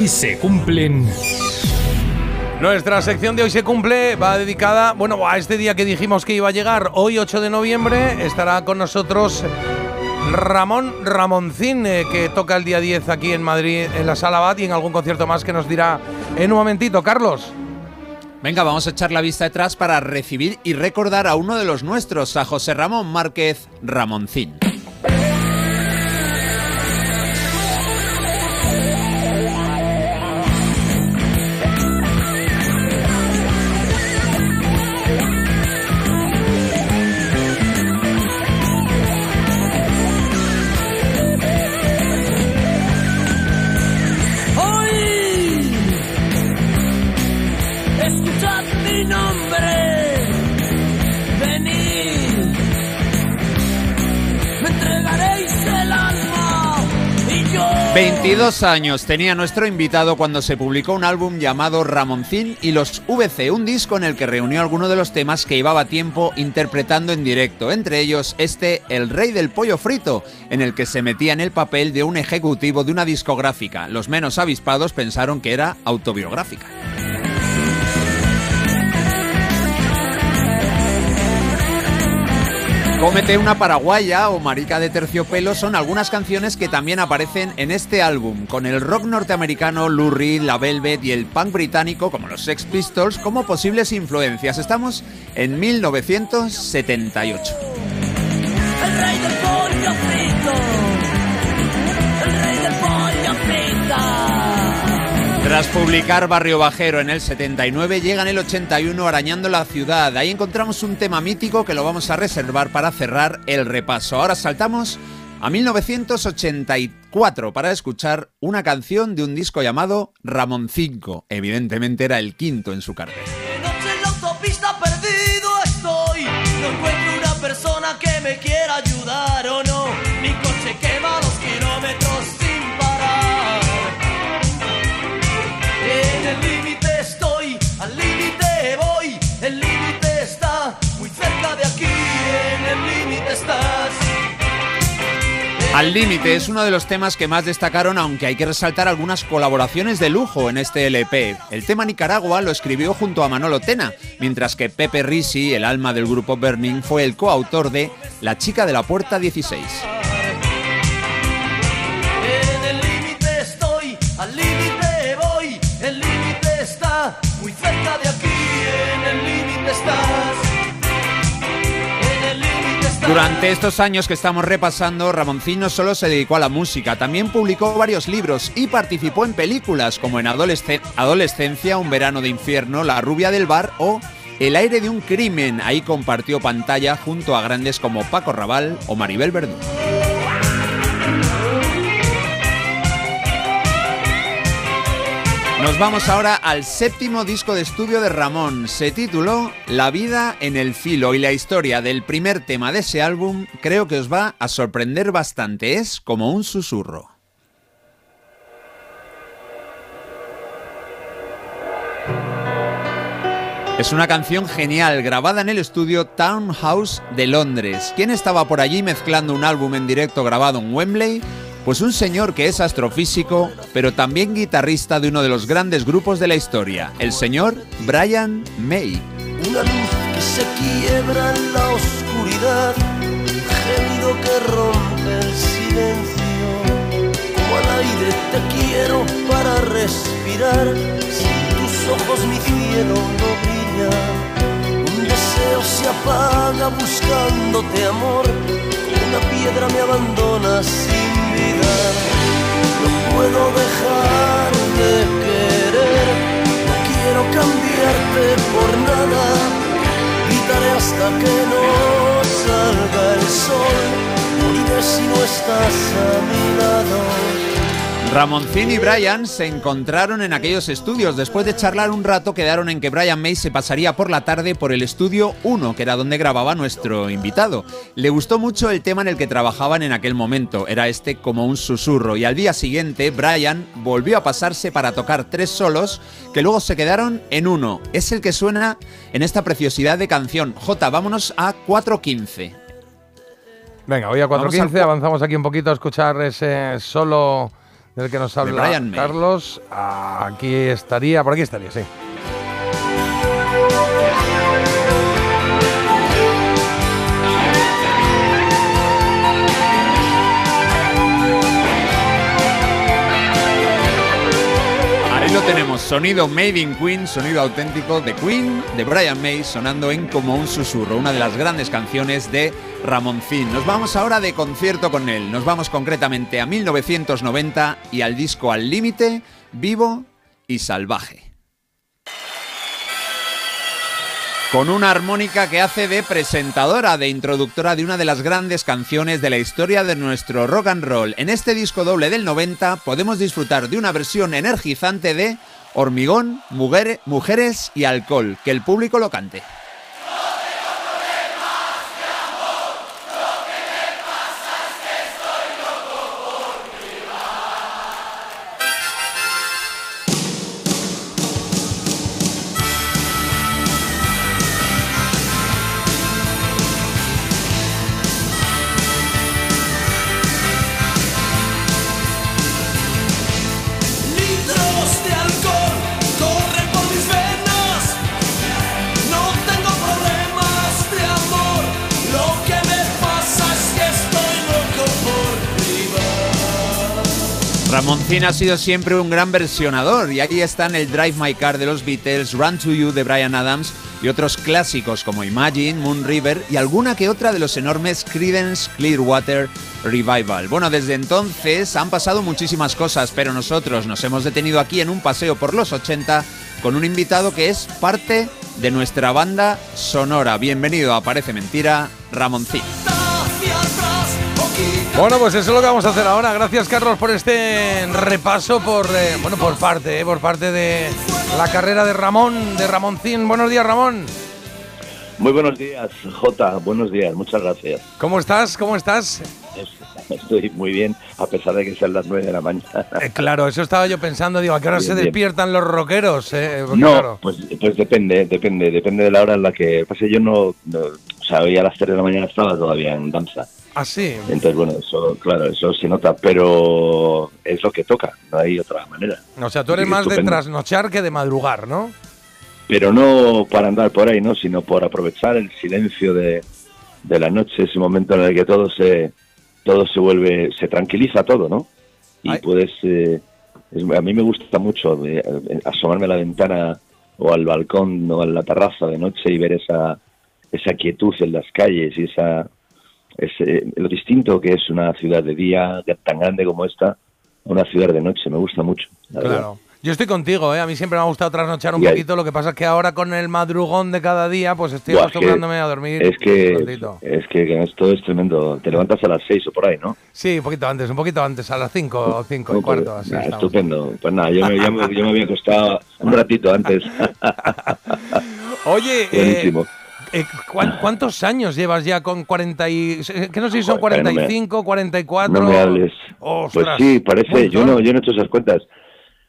Y se cumplen. Nuestra sección de hoy se cumple, va dedicada, bueno, a este día que dijimos que iba a llegar, hoy 8 de noviembre, estará con nosotros Ramón Ramoncín, eh, que toca el día 10 aquí en Madrid, en la Sala Bat y en algún concierto más que nos dirá en un momentito. Carlos. Venga, vamos a echar la vista atrás para recibir y recordar a uno de los nuestros, a José Ramón Márquez Ramoncín. 22 años tenía nuestro invitado cuando se publicó un álbum llamado Ramoncín y los VC, un disco en el que reunió algunos de los temas que llevaba tiempo interpretando en directo, entre ellos este El Rey del Pollo Frito, en el que se metía en el papel de un ejecutivo de una discográfica. Los menos avispados pensaron que era autobiográfica. Cómete una paraguaya o marica de terciopelo son algunas canciones que también aparecen en este álbum, con el rock norteamericano, Lou Reed, la Velvet y el punk británico como los Sex Pistols como posibles influencias. Estamos en 1978. El rey del Tras publicar Barrio Bajero en el 79, llega en el 81 Arañando la Ciudad. Ahí encontramos un tema mítico que lo vamos a reservar para cerrar el repaso. Ahora saltamos a 1984 para escuchar una canción de un disco llamado Ramón 5. Evidentemente era el quinto en su carrera. estoy. No encuentro una persona que me quiera Al límite es uno de los temas que más destacaron, aunque hay que resaltar algunas colaboraciones de lujo en este LP. El tema Nicaragua lo escribió junto a Manolo Tena, mientras que Pepe Risi, el alma del grupo Burning, fue el coautor de La chica de la puerta 16. Durante estos años que estamos repasando, Ramoncín no solo se dedicó a la música, también publicó varios libros y participó en películas como en Adolescencia, Un verano de infierno, La rubia del bar o El aire de un crimen. Ahí compartió pantalla junto a grandes como Paco Raval o Maribel Verdú. Nos vamos ahora al séptimo disco de estudio de Ramón. Se tituló La vida en el filo y la historia del primer tema de ese álbum creo que os va a sorprender bastante. Es como un susurro. Es una canción genial, grabada en el estudio Townhouse de Londres. ¿Quién estaba por allí mezclando un álbum en directo grabado en Wembley? Pues un señor que es astrofísico, pero también guitarrista de uno de los grandes grupos de la historia, el señor Brian May. Una luz que se quiebra en la oscuridad, un que rompe el silencio. Como al aire te quiero para respirar, sin tus ojos mi cielo no brilla. Un deseo se apaga buscándote amor, una piedra me abandona sin no puedo dejar de querer, no quiero cambiarte por nada. Gritaré hasta que no salga el sol, moriré si no estás a mi lado. Ramoncín y Brian se encontraron en aquellos estudios. Después de charlar un rato, quedaron en que Brian May se pasaría por la tarde por el estudio 1, que era donde grababa nuestro invitado. Le gustó mucho el tema en el que trabajaban en aquel momento, era este como un susurro. Y al día siguiente, Brian volvió a pasarse para tocar tres solos, que luego se quedaron en uno. Es el que suena en esta preciosidad de canción. J, vámonos a 4.15. Venga, hoy a 4.15 avanzamos aquí un poquito a escuchar ese solo del que nos habla Carlos. Aquí estaría, por aquí estaría, sí. Tenemos, sonido Made in Queen, sonido auténtico de Queen, de Brian May, sonando en como un susurro, una de las grandes canciones de Ramoncín. Nos vamos ahora de concierto con él, nos vamos concretamente a 1990 y al disco Al Límite, Vivo y Salvaje. Con una armónica que hace de presentadora, de introductora de una de las grandes canciones de la historia de nuestro rock and roll. En este disco doble del 90 podemos disfrutar de una versión energizante de Hormigón, Mujeres y Alcohol, que el público lo cante. Ramoncín ha sido siempre un gran versionador y aquí están el Drive My Car de los Beatles, Run to You de Brian Adams y otros clásicos como Imagine, Moon River y alguna que otra de los enormes Creedence Clearwater Revival. Bueno, desde entonces han pasado muchísimas cosas, pero nosotros nos hemos detenido aquí en un paseo por los 80 con un invitado que es parte de nuestra banda sonora. Bienvenido a Parece Mentira, Ramoncín. Bueno, pues eso es lo que vamos a hacer ahora. Gracias, Carlos, por este repaso, por eh, bueno, por parte, eh, por parte de la carrera de Ramón, de Ramoncín. Buenos días, Ramón. Muy buenos días, Jota. Buenos días, muchas gracias. ¿Cómo estás? ¿Cómo estás? Estoy muy bien, a pesar de que sean las 9 de la mañana. Eh, claro, eso estaba yo pensando. Digo, ¿a qué hora se despiertan los rockeros? no, pues, pues depende, depende, depende de la hora en la que. pase. yo no, no, O sea, hoy a las 3 de la mañana estaba todavía en danza. Ah, sí. Entonces, bueno, eso, claro, eso se nota, pero es lo que toca, no hay otra manera. O sea, tú eres más de trasnochar que de madrugar, ¿no? Pero no para andar por ahí, ¿no? Sino por aprovechar el silencio de, la noche, ese momento en el que todo se, todo se vuelve, se tranquiliza todo, ¿no? Y puedes, eh, a mí me gusta mucho eh, asomarme a la ventana o al balcón o a la terraza de noche y ver esa, esa quietud en las calles y esa es eh, lo distinto que es una ciudad de día tan grande como esta, una ciudad de noche, me gusta mucho. Claro. Yo estoy contigo, ¿eh? a mí siempre me ha gustado trasnochar un poquito, lo que pasa es que ahora con el madrugón de cada día, pues estoy acostumbrándome a dormir. Es que, es que esto es tremendo, te levantas a las seis o por ahí, ¿no? Sí, un poquito antes, un poquito antes, a las cinco o cinco y cuarto. Así estupendo, pues nada, yo me, yo, me, había acostado un ratito antes. Oye, eh, eh, ¿Cuántos años llevas ya con 40 y... que no sé si son 45, 44? No me hables. pues sí, parece, yo no, yo no he hecho esas cuentas.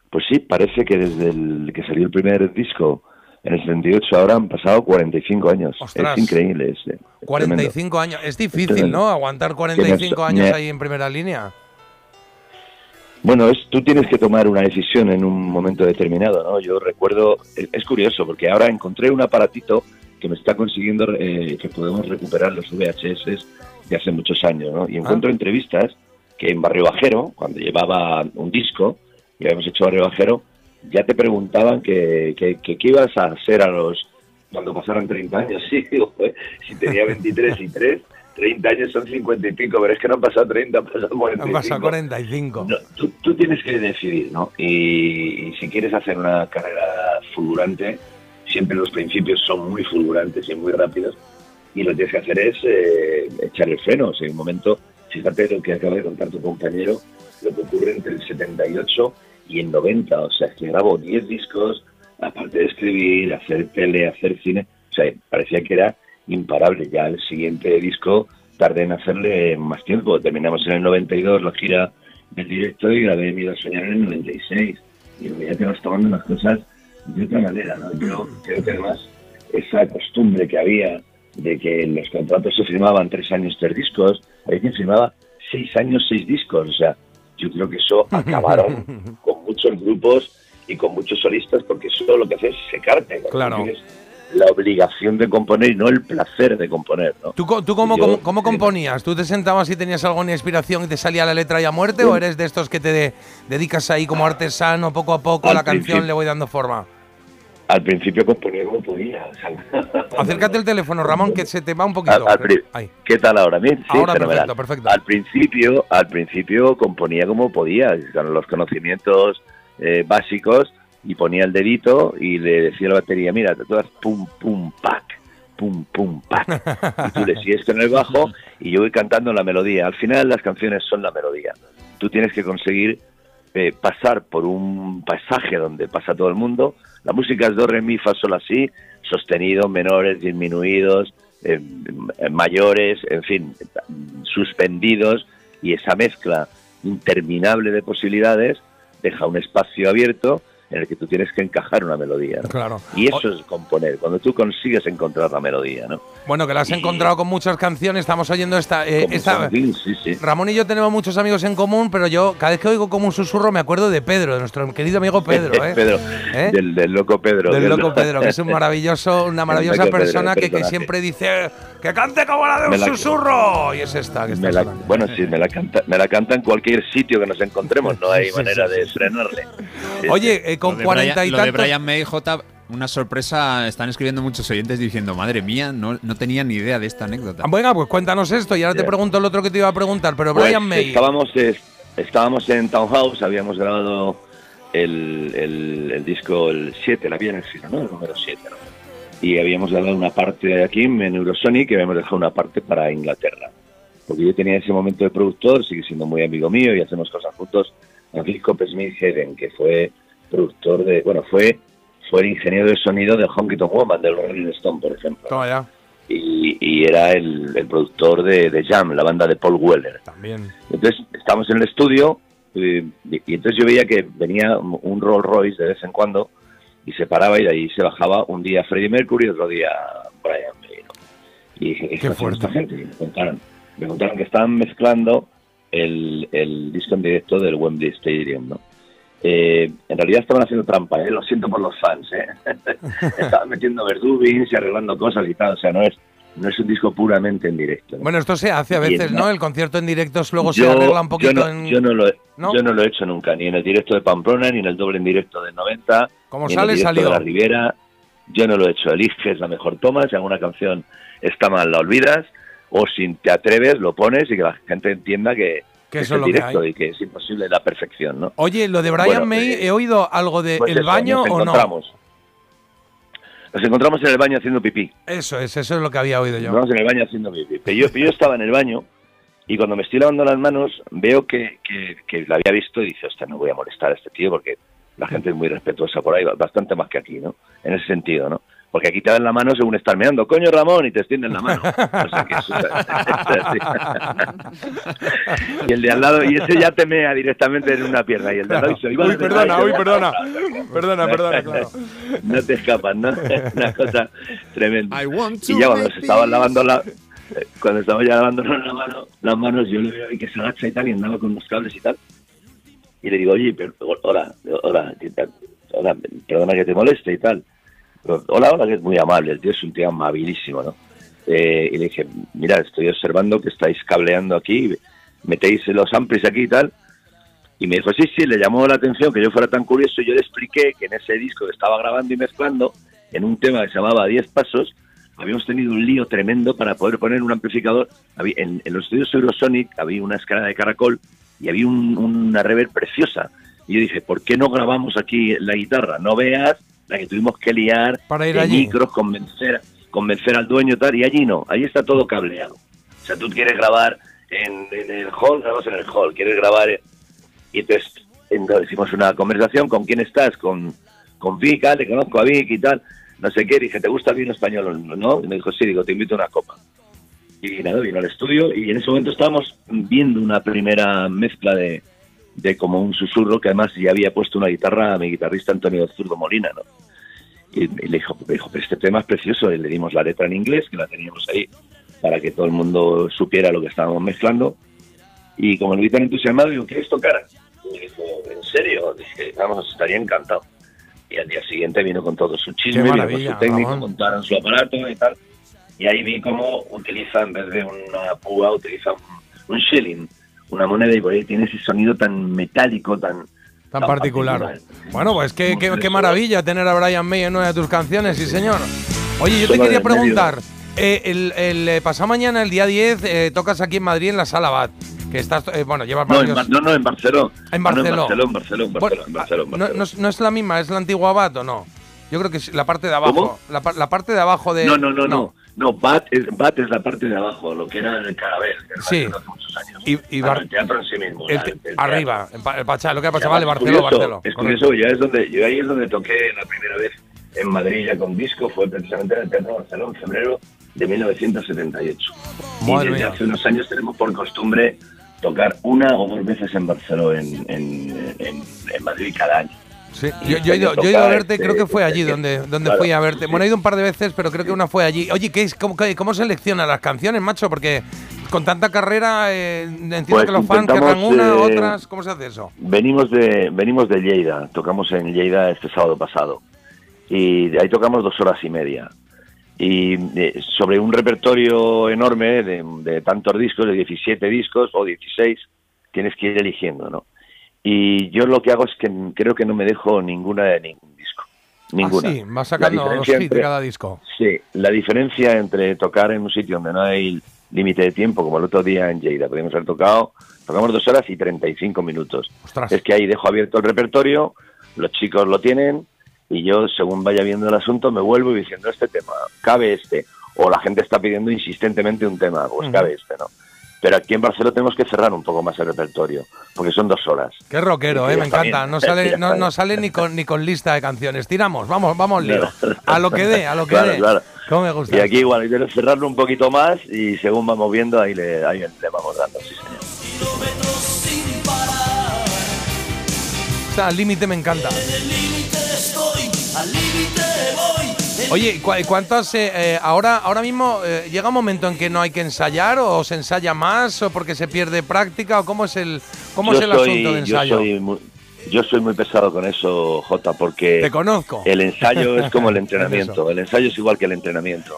Pues sí, parece que desde el que salió el primer disco en el 78 ahora han pasado 45 años. Es increíble. Es, 45 años. Es difícil, ¿no? Aguantar 45 años ahí en primera línea. Bueno, es, tú tienes que tomar una decisión en un momento determinado, ¿no? Yo recuerdo, es curioso, porque ahora encontré un aparatito que me está consiguiendo eh, que podemos recuperar los VHS de hace muchos años, ¿no? Y encuentro ah. entrevistas que en Barrio Bajero, cuando llevaba un disco, y habíamos hecho Barrio Bajero, ya te preguntaban que, que, ibas a hacer a los cuando pasaron 30 años, sí, si tenía 23 y 3, 30 años son 50 y pico, pero es que no han pasado 30, han pasado 45. Han pasado 45. tú, tú, tienes que decidir, ¿no? Y, y, si quieres hacer una carrera fulgurante, siempre los principios son muy fulgurantes y muy rápidos y lo que tienes que hacer es eh, echar el freno. O sea, en un momento, fíjate lo que acaba de contar tu compañero, lo que ocurre entre el 78 y el 90. O sea, que grabó 10 discos, aparte de escribir, hacer tele, hacer cine. O sea, parecía que era imparable. Ya el siguiente disco tardé en hacerle más tiempo. Terminamos en el 92 la gira del directo y grabé Mi a soñar en el 96. Y ya te vas tomando las cosas de otra manera, ¿no? Yo creo que además esa costumbre que había de que los contratos se firmaban tres años, tres discos, hay quien firmaba seis años, seis discos, o sea, yo creo que eso acabaron con muchos grupos y con muchos solistas porque eso lo que hace es secarte. Claro. tienes la obligación de componer y no el placer de componer. ¿no? ¿Tú, tú cómo, Yo- cómo, cómo componías? ¿Tú te sentabas y tenías alguna inspiración y te salía la letra y a muerte? ¿O eres de estos que te de- dedicas ahí como artesano, poco a poco, a la canción le voy dando forma? Al principio componía como podía. o sea, Acércate el teléfono, Ramón, que se te va un poquito. Al- al. ¿Qué tal ahora? Bien, sí, Ahora fenomenal. perfecto, perfecto. Al principio, al principio componía como podía, con los conocimientos eh, básicos y ponía el dedito y le decía a la batería, mira, tú das pum pum pac, pum pum pac. Y tú le sigues con el bajo y yo voy cantando la melodía. Al final las canciones son la melodía. Tú tienes que conseguir eh, pasar por un pasaje donde pasa todo el mundo. La música es do, re, mi, fa, sol, así, sostenidos, menores, disminuidos, eh, mayores, en fin, suspendidos, y esa mezcla interminable de posibilidades deja un espacio abierto en el que tú tienes que encajar una melodía. ¿no? Claro. Y eso es componer, cuando tú consigues encontrar la melodía, ¿no? Bueno, que la has Y- encontrado con muchas canciones. Estamos oyendo esta. eh, esta son- sí, sí. Ramón y yo tenemos muchos amigos en común, pero yo cada vez que oigo como un susurro me acuerdo de Pedro, de nuestro querido amigo Pedro. ¿eh? Pedro, ¿Eh? del, del loco Pedro. Del del- loco Pedro, que es un maravilloso, una maravillosa Pedro, persona que, que siempre dice que cante como la de un la- susurro. Y es esta que está la- bueno, sí, me la, canta, me la canta en cualquier sitio que nos encontremos, no hay manera de frenarle. Oye, eh, con de cuarenta Brian- y lo de tantos. Brian May, J, una sorpresa, están escribiendo muchos oyentes diciendo, madre mía, no, no tenía ni idea de esta anécdota. Ah, Venga, pues cuéntanos esto y ahora te pregunto el otro que te iba a preguntar, pero Pues, Brian May. Estábamos, eh, estábamos en Townhouse, habíamos grabado el, el, el disco el 7, la Viena ¿no? El número 7, ¿no? Y habíamos grabado una parte aquí en Eurosonic y habíamos dejado una parte para Inglaterra. Porque yo tenía ese momento de productor, sigue siendo muy amigo mío y hacemos cosas juntos. Francisco Smith Heden, que fue productor de, bueno, fue, fue el ingeniero de sonido de Honky Tonk Woman, del Rolling Stone, por ejemplo. Ya, Y, y era el, el productor de, de Jam, la banda de Paul Weller. también. Entonces estábamos en el estudio eh, y, y entonces yo veía que venía un Rolls Royce de vez en cuando y se paraba y de ahí se bajaba un día Freddie Mercury y otro día Brian May. ¿no? Y dije, ¿qué, esta gente? Y me contaron, me contaron que estaban mezclando el, el disco en directo del Wembley Stadium, ¿no? Eh, en realidad estaban haciendo trampa, ¿eh? lo siento por los fans, ¿eh? estaban metiendo verdubins y arreglando cosas y tal, o sea, no es, no es un disco puramente en directo. ¿no? Bueno, esto se hace a veces, ¿no? El concierto en directos luego se arregla un poquito yo no, en. yo no lo yo no lo he hecho nunca, ni en el directo de Pamplona, ni en el doble en directo del 90, Como ni sale, en el directo salió. de la Riviera. Yo no lo he hecho. Eliges la mejor toma, si alguna canción está mal, la olvidas, o si te atreves, lo pones y que la gente entienda que, Que es el lo que directo hay. y que es imposible la perfección, ¿no? Oye, lo de Brian Bueno, May, eh, ¿he oído algo de Pues el eso, baño nos o no? encontramos. Nos encontramos en el baño haciendo pipí. Eso es, eso es lo que había oído Nos yo. encontramos en el baño haciendo pipí. Pero yo, yo estaba en el baño y cuando me estoy lavando las manos veo que, que, que la había visto y dice, hostia, no voy a molestar a este tío porque la gente es muy respetuosa por ahí, bastante más que aquí, ¿no? En ese sentido, ¿no? Porque aquí te dan la mano según estás meando, coño Ramón, y te extienden la mano. O sea que eso- y el de al lado, y ese ya te mea directamente en una pierna, y el de al lado dice, "Oye, Uy, perdona, uy, vale". perdona. Perdona, perdona, claro. No te escapas, ¿no? Una cosa tremenda. Y ya cuando se estaban lavando la, cuando estaba ya lavándonos la mano, las manos, yo le veo ahí que se agacha y tal, y andaba con unos cables y tal. Y le digo, oye, pero, hola, hola. Hola, perdona que te moleste y tal. Hola, hola, que es muy amable, el tío es un tío amabilísimo, ¿no? Eh, y le dije, mira, estoy observando que estáis cableando aquí, metéis los amplis aquí y tal. Y me dijo, sí, sí, le llamó la atención que yo fuera tan curioso y yo le expliqué que en ese disco que estaba grabando y mezclando, en un tema que se llamaba 10 pasos, habíamos tenido un lío tremendo para poder poner un amplificador. En, en los estudios Eurosonic había una escala de caracol y había un- una reverb preciosa. Y yo dije, ¿por qué no grabamos aquí la guitarra? No veas la que tuvimos que liar Para ir de allí. micros, convencer, convencer al dueño tal, y allí no, allí está todo cableado. O sea, tú quieres grabar en, en el hall, grabas en el hall, quieres grabar... en- Y entonces, entonces hicimos una conversación, ¿con quién estás? Con, con Vic, ah, le conozco a Vic y tal, no sé qué, dije, ¿te gusta el vino español? ¿No? Y me dijo, sí, digo, te invito a una copa. Y nada, vino al estudio y en ese momento estábamos viendo una primera mezcla de, de como un susurro que además ya había puesto una guitarra a mi guitarrista Antonio Zurdo Molina, ¿no? Y, le dijo, me dijo, pero este tema es precioso, y le dimos la letra en inglés, que la teníamos ahí, para que todo el mundo supiera lo que estábamos mezclando. Y como lo vi tan entusiasmado, digo, ¿quieres tocar? Y me dijo, ¿en serio? Dije, vamos, estaría encantado. Y al día siguiente vino con todo su chisme, vino con su técnico, Ramón. montaron su aparato y tal. Y ahí vi cómo utiliza, en vez de una púa, utiliza un, un shilling, una moneda, y por ahí tiene ese sonido tan metálico, tan... Tan particular. Bueno, pues qué, qué, qué maravilla tener a Brian May en una de tus canciones, sí señor. Oye, yo te quería preguntar, eh, el, el, eh, pasado mañana, el día 10, eh, tocas aquí en Madrid en la Sala Bat, que estás, eh, bueno, llevas No, en, varios... No, no, en Barcelona. En No, Barceló. en Barcelona, en Barcelona, en Bueno, Barcelona, en Barcelona, en no, Barcelona. no es- no es la misma, es la antigua Bat o no? Yo creo que es la parte de abajo. ¿Cómo? La, la parte de abajo de... No, no, no, no. No, Bat es, Bat es la parte de abajo, lo que era el Carabel, que Sí. hace muchos años. Y- y el teatro en sí mismo. El la- te- el teatro. arriba, en Pa- el Pachá, lo que ha pasado, vale, es Barceló, curioso, Barceló. Es curioso, ya es donde, yo ahí es donde toqué la primera vez en Madrid ya con disco, fue precisamente en el Teatro Barcelona en febrero de 1978. Madre y desde mía. hace unos años tenemos por costumbre tocar una o dos veces en Barcelona, en, en, en, en Madrid cada año. Sí, yo, yo he ido, yo he ido a verte, este- creo que fue allí donde, donde claro, fui a verte. Bueno, he ido un par de veces, pero creo que una fue allí. Oye, ¿qué es, cómo, cómo selecciona las canciones, macho? Porque con tanta carrera, eh, entiendo Pues que los fans querrán una, eh, otras. ¿Cómo se hace eso? Venimos de, venimos de Lleida, tocamos en Lleida este sábado pasado. Y de ahí tocamos dos horas y media. Y eh, sobre un repertorio enorme de, de tantos discos, de 17 discos o 16, tienes que ir eligiendo, ¿no? Y yo lo que hago es que creo que no me dejo ninguna de ningún disco. Ninguna. Ah, sí, vas sacando los hits de cada disco. Sí, la diferencia entre tocar en un sitio donde no hay límite de tiempo, como el otro día en Lleida, podríamos haber tocado, tocamos dos horas y 35 minutos. Ostras. Es que ahí dejo abierto el repertorio, los chicos lo tienen y yo, según vaya viendo el asunto, me vuelvo y diciendo este tema, cabe este. O la gente está pidiendo insistentemente un tema, pues cabe este, ¿no? Pero aquí en Barcelona tenemos que cerrar un poco más el repertorio, porque son dos horas. Qué rockero, eh, me encanta. No sale, no, no sale ni con ni con lista de canciones. Tiramos, vamos, vamos lío. A lo que dé, a lo que Claro, dé. claro. ¿Cómo me gusta? Y aquí igual, hay que cerrarlo un poquito más y según vamos viendo, ahí le, ahí le vamos dando, sí señor. O sea, límite me encanta. Oye, ¿y cua- y ¿cuántas eh, eh, ahora ahora mismo eh, llega un momento en que no hay que ensayar o se ensaya más o porque se pierde práctica o cómo es el cómo Yo es el soy- asunto de yo ensayo? soy muy- yo soy muy pesado con eso, Jota, porque Te conozco. el ensayo es como el entrenamiento. el ensayo es igual que el entrenamiento.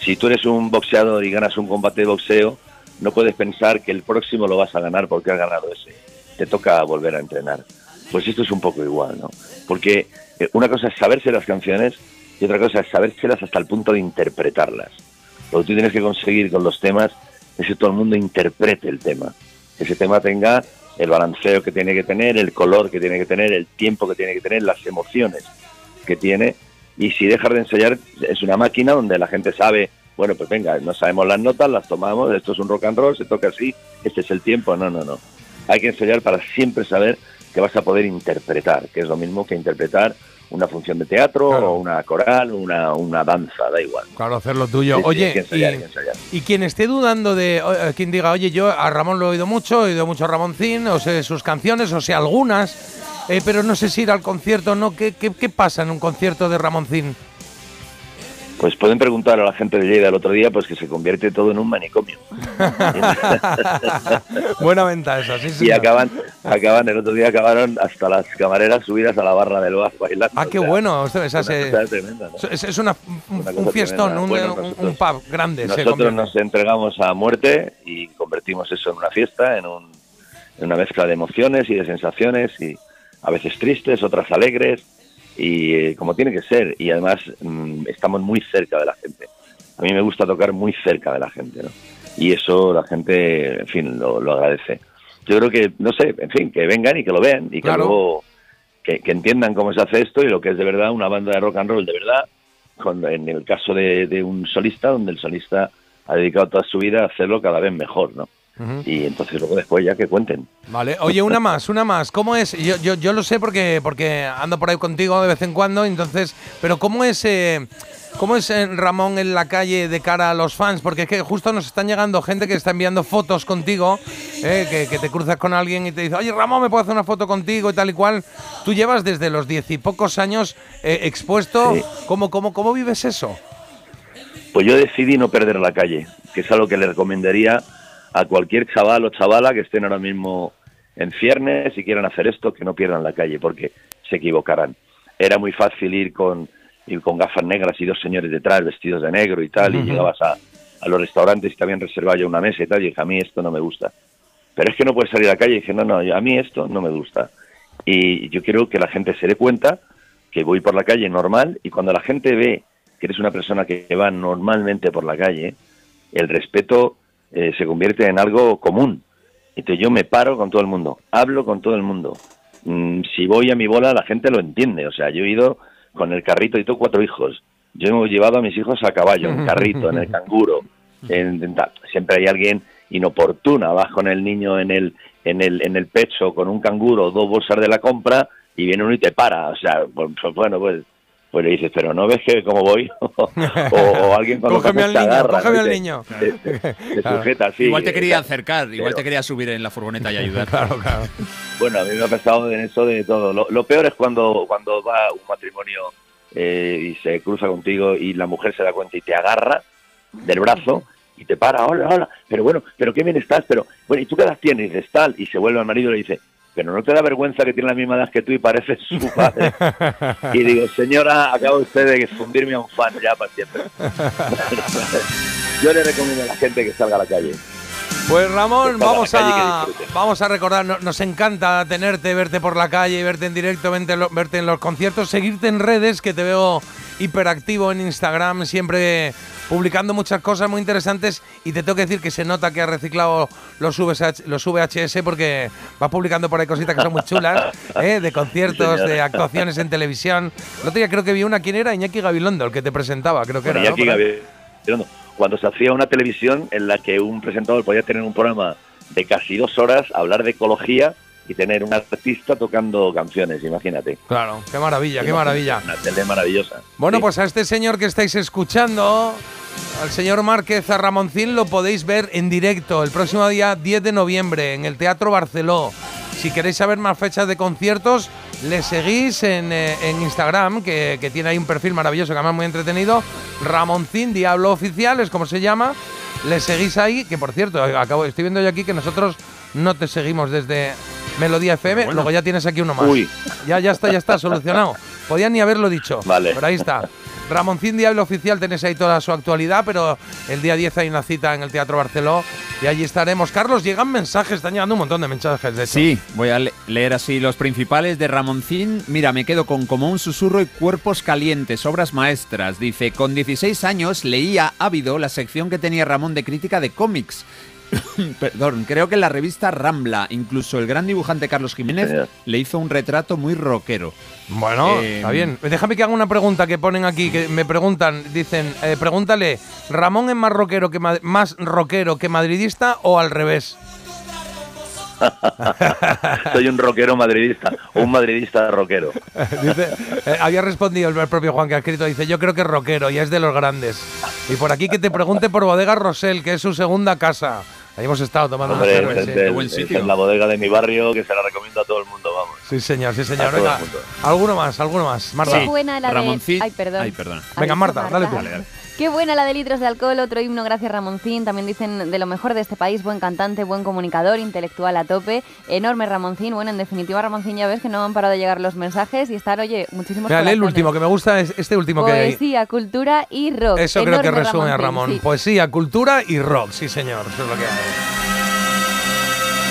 Si tú eres un boxeador y ganas un combate de boxeo, no puedes pensar que el próximo lo vas a ganar porque has ganado ese. Te toca volver a entrenar. Pues esto es un poco igual, ¿no? Porque eh, una cosa es saberse las canciones y otra cosa es sabérselas hasta el punto de interpretarlas. Lo que tú tienes que conseguir con los temas es que todo el mundo interprete el tema. Que ese tema tenga el balanceo que tiene que tener, el color que tiene que tener, el tiempo que tiene que tener, las emociones que tiene. Y si dejas de ensayar, es una máquina donde la gente sabe, bueno, pues venga, no sabemos las notas, las tomamos, esto es un rock and roll, se toca así, este es el tiempo. No, no, no. Hay que ensayar para siempre saber que vas a poder interpretar, que es lo mismo que interpretar una función de teatro Claro. o una coral o una, una danza, da igual. Claro, hacer lo tuyo. Sí, Oye, ensayar, y-. Y quien esté dudando de eh, quien diga, oye, yo a Ramón lo he oído mucho, he oído mucho a Ramoncín, o sé sus canciones, o sé algunas, eh, pero no sé si ir al concierto o no. ¿Qué, qué, qué pasa en un concierto de Ramoncín? Pues pueden preguntar a la gente de Lleida el otro día, pues que se convierte todo en un manicomio. Buena venta esa, sí, y sí. acaban, acaban, el otro día acabaron hasta las camareras subidas a la barra del bar bailando. Ah, qué O sea, bueno. Esto- esa una se- cosa tremenda, ¿no? es, es una, un, Una un fiestón, un, Bueno, un- nosotros- un pub grande. Nosotros nos entregamos a muerte y convertimos eso en una fiesta, en, un- en una mezcla de emociones y de sensaciones, y a veces tristes, otras alegres, y eh, como tiene que ser. Y además mm, estamos muy cerca de la gente. A mí me gusta tocar muy cerca de la gente, ¿no? Y eso la gente, en fin, lo, lo agradece. Yo creo que, no sé, en fin, que vengan y que lo vean y que Claro. luego que, que entiendan cómo se hace esto y lo que es de verdad una banda de rock and roll de verdad, con- en el caso de, de un solista, donde el solista ha dedicado toda su vida a hacerlo cada vez mejor, ¿no? Y entonces luego después ya que cuenten. Vale, oye, una más, una más. ¿Cómo es? Yo, yo, yo lo sé porque, porque ando por ahí contigo de vez en cuando, entonces, pero ¿cómo es, eh, cómo es eh, Ramón en la calle de cara a los fans? Porque es que justo nos están llegando gente que está enviando fotos contigo, eh, que, que te cruzas con alguien y te dice, oye, Ramón, ¿me puedo hacer una foto contigo y tal y cual? Tú llevas desde los diez y pocos años eh, expuesto. Sí. ¿Cómo, cómo, ¿Cómo vives eso? Pues yo decidí no perder la calle, que es algo que le recomendaría a cualquier chaval o chavala que estén ahora mismo en ciernes y quieran hacer esto, que no pierdan la calle, porque se equivocarán. Era muy fácil ir con, ir con gafas negras y dos señores detrás vestidos de negro y tal, y llegabas a, a los restaurantes y te habían reservado ya una mesa y tal, y dije, a mí esto no me gusta. Pero es que no puedes salir a la calle y dije, no, no, a mí esto no me gusta. Y yo quiero que la gente se dé cuenta que voy por la calle normal y cuando la gente ve que eres una persona que va normalmente por la calle, el respeto eh, se convierte en algo común. Entonces yo me paro con todo el mundo, hablo con todo el mundo. Mm, si voy a mi bola la gente lo entiende. O sea, yo he ido con el carrito y tengo cuatro hijos. Yo hemos llevado a mis hijos a caballo, en carrito, en el canguro. En- siempre hay alguien inoportuna, vas con el niño en el, en el, en el pecho con un canguro, dos bolsas de la compra y viene uno y te para. O sea, pues, pues, bueno, pues, pues le dices, pero no ves que cómo voy. o, o alguien cuando Cógeme al te niño, agarra, cógeme ¿no? al Te- niño. Te, te- te Claro. sujeta así. igual te quería acercar, igual te quería subir en la furgoneta y ayudar. Claro, claro. Bueno, a mí me ha pasado en eso de todo. Lo, lo peor es cuando, cuando va un matrimonio eh, y se cruza contigo y la mujer se da cuenta y te agarra del brazo y te para, hola, hola, pero bueno, pero qué bien estás, pero bueno, ¿y tú qué edad tienes? Y dices tal, y se vuelve al marido y le dice, pero no te da vergüenza que tiene la misma edad que tú y pareces su padre. y digo, señora, acaba usted de fundirme a un fan ya para siempre. Yo le recomiendo a la gente que salga a la calle. Pues Ramón, vamos a, vamos a recordar, no- nos encanta tenerte, verte por la calle, verte en directo, verte, en lo- verte en los conciertos, seguirte en redes, que te veo hiperactivo en Instagram, siempre publicando muchas cosas muy interesantes y te tengo que decir que se nota que has reciclado los, los VHS porque vas publicando por ahí cositas que son muy chulas, ¿eh? de conciertos, de actuaciones en televisión. El otro día creo que vi una, ¿quién era? Iñaki Gabilondo, el que te presentaba, creo que Bueno, era. ¿no? Iñaki ahí. Gabilondo, Cuando se hacía una televisión en la que un presentador podía tener un programa de casi dos horas, hablar de ecología y tener un artista tocando canciones, imagínate. Claro, qué maravilla, qué maravilla. Una tele maravillosa. Bueno, Sí. pues a este señor que estáis escuchando, al señor Márquez a Ramoncín, lo podéis ver en directo el próximo día 10 de noviembre en el Teatro Barceló. Si queréis saber más fechas de conciertos, le seguís en, eh, en Instagram, que, que tiene ahí un perfil maravilloso, que además muy entretenido. Ramoncín Diablo Oficial es como se llama. Le seguís ahí, que por cierto, acabo, estoy viendo yo aquí que nosotros no te seguimos desde Melodía FM, bueno. luego ya tienes aquí uno más. Uy. Ya, ya está, ya está, solucionado. Podía ni haberlo dicho. Vale. Pero ahí está. Ramoncín Diablo Oficial, tenéis ahí toda su actualidad, pero el día 10 hay una cita en el Teatro Barceló y allí estaremos. Carlos, llegan mensajes, están llegando un montón de mensajes, de hecho. Sí, voy a le- leer así los principales de Ramoncín. Mira, me quedo con Como un susurro y Cuerpos calientes, obras maestras. Dice, con 16 años leía ávido la sección que tenía Ramón de crítica de cómics. Perdón, creo que en la revista Rambla, incluso el gran dibujante Carlos Jiménez le hizo un retrato muy rockero. Bueno, Eh, está bien. Déjame que haga una pregunta que ponen aquí, que me preguntan, dicen, eh, pregúntale, ¿Ramón es más rockero que más rockero que madridista o al revés? Soy un rockero madridista, o un madridista rockero. Dice, eh, había respondido el propio Juan que ha escrito, dice, yo creo que es rockero, ya es de los grandes. Y por aquí que te pregunte por Bodega Rosell, que es su segunda casa. Ahí hemos estado tomando una Hombre, cerveza, es, sí. buen es sitio. en la bodega de mi barrio que se la recomiendo a todo el mundo, vamos. Sí, señor, sí, señor. Venga, alguno más, alguno más. Marta. Qué buena la Ramoncín- de. Ay, perdón. Ay, perdón. Venga, dicho Marta, dale tú. Dale, dale. Qué buena la de litros de alcohol, otro himno, gracias Ramoncín. También dicen de lo mejor de este país, buen cantante, buen comunicador, intelectual a tope. Enorme Ramoncín. Bueno, en definitiva, Ramoncín, ya ves que no han parado de llegar los mensajes y estar, oye, muchísimos Mira, lee el último, que me gusta es este último que hay. Poesía, cultura y rock. Eso creo que resume a Ramón. sí. Poesía, cultura y rock, sí señor, eso es lo que hay.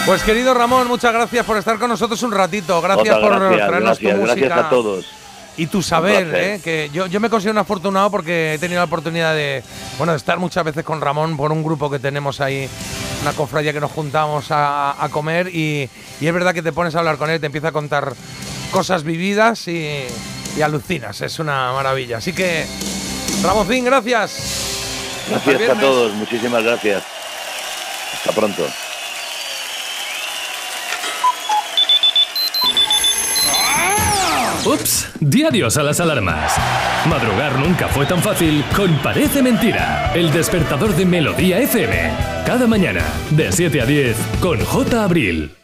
Pues querido Ramón, muchas gracias por estar con nosotros un ratito. Gracias Otra, por gracias, traernos gracias, tu música. gracias a todos. Y tu saber. ¿eh? que yo, yo me considero un afortunado porque he tenido la oportunidad de, bueno, de estar muchas veces con Ramón por un grupo que tenemos ahí, una cofradía que nos juntamos a, a comer y, y es verdad que te pones a hablar con él, te empieza a contar cosas vividas y, y alucinas, es una maravilla. Así que, Ramoncín, gracias. Gracias a todos, muchísimas gracias. Hasta pronto. Ups, di adiós a las alarmas. Madrugar nunca fue tan fácil con Parece Mentira, el despertador de Melodía FM. Cada mañana, de 7 a 10, con J. Abril.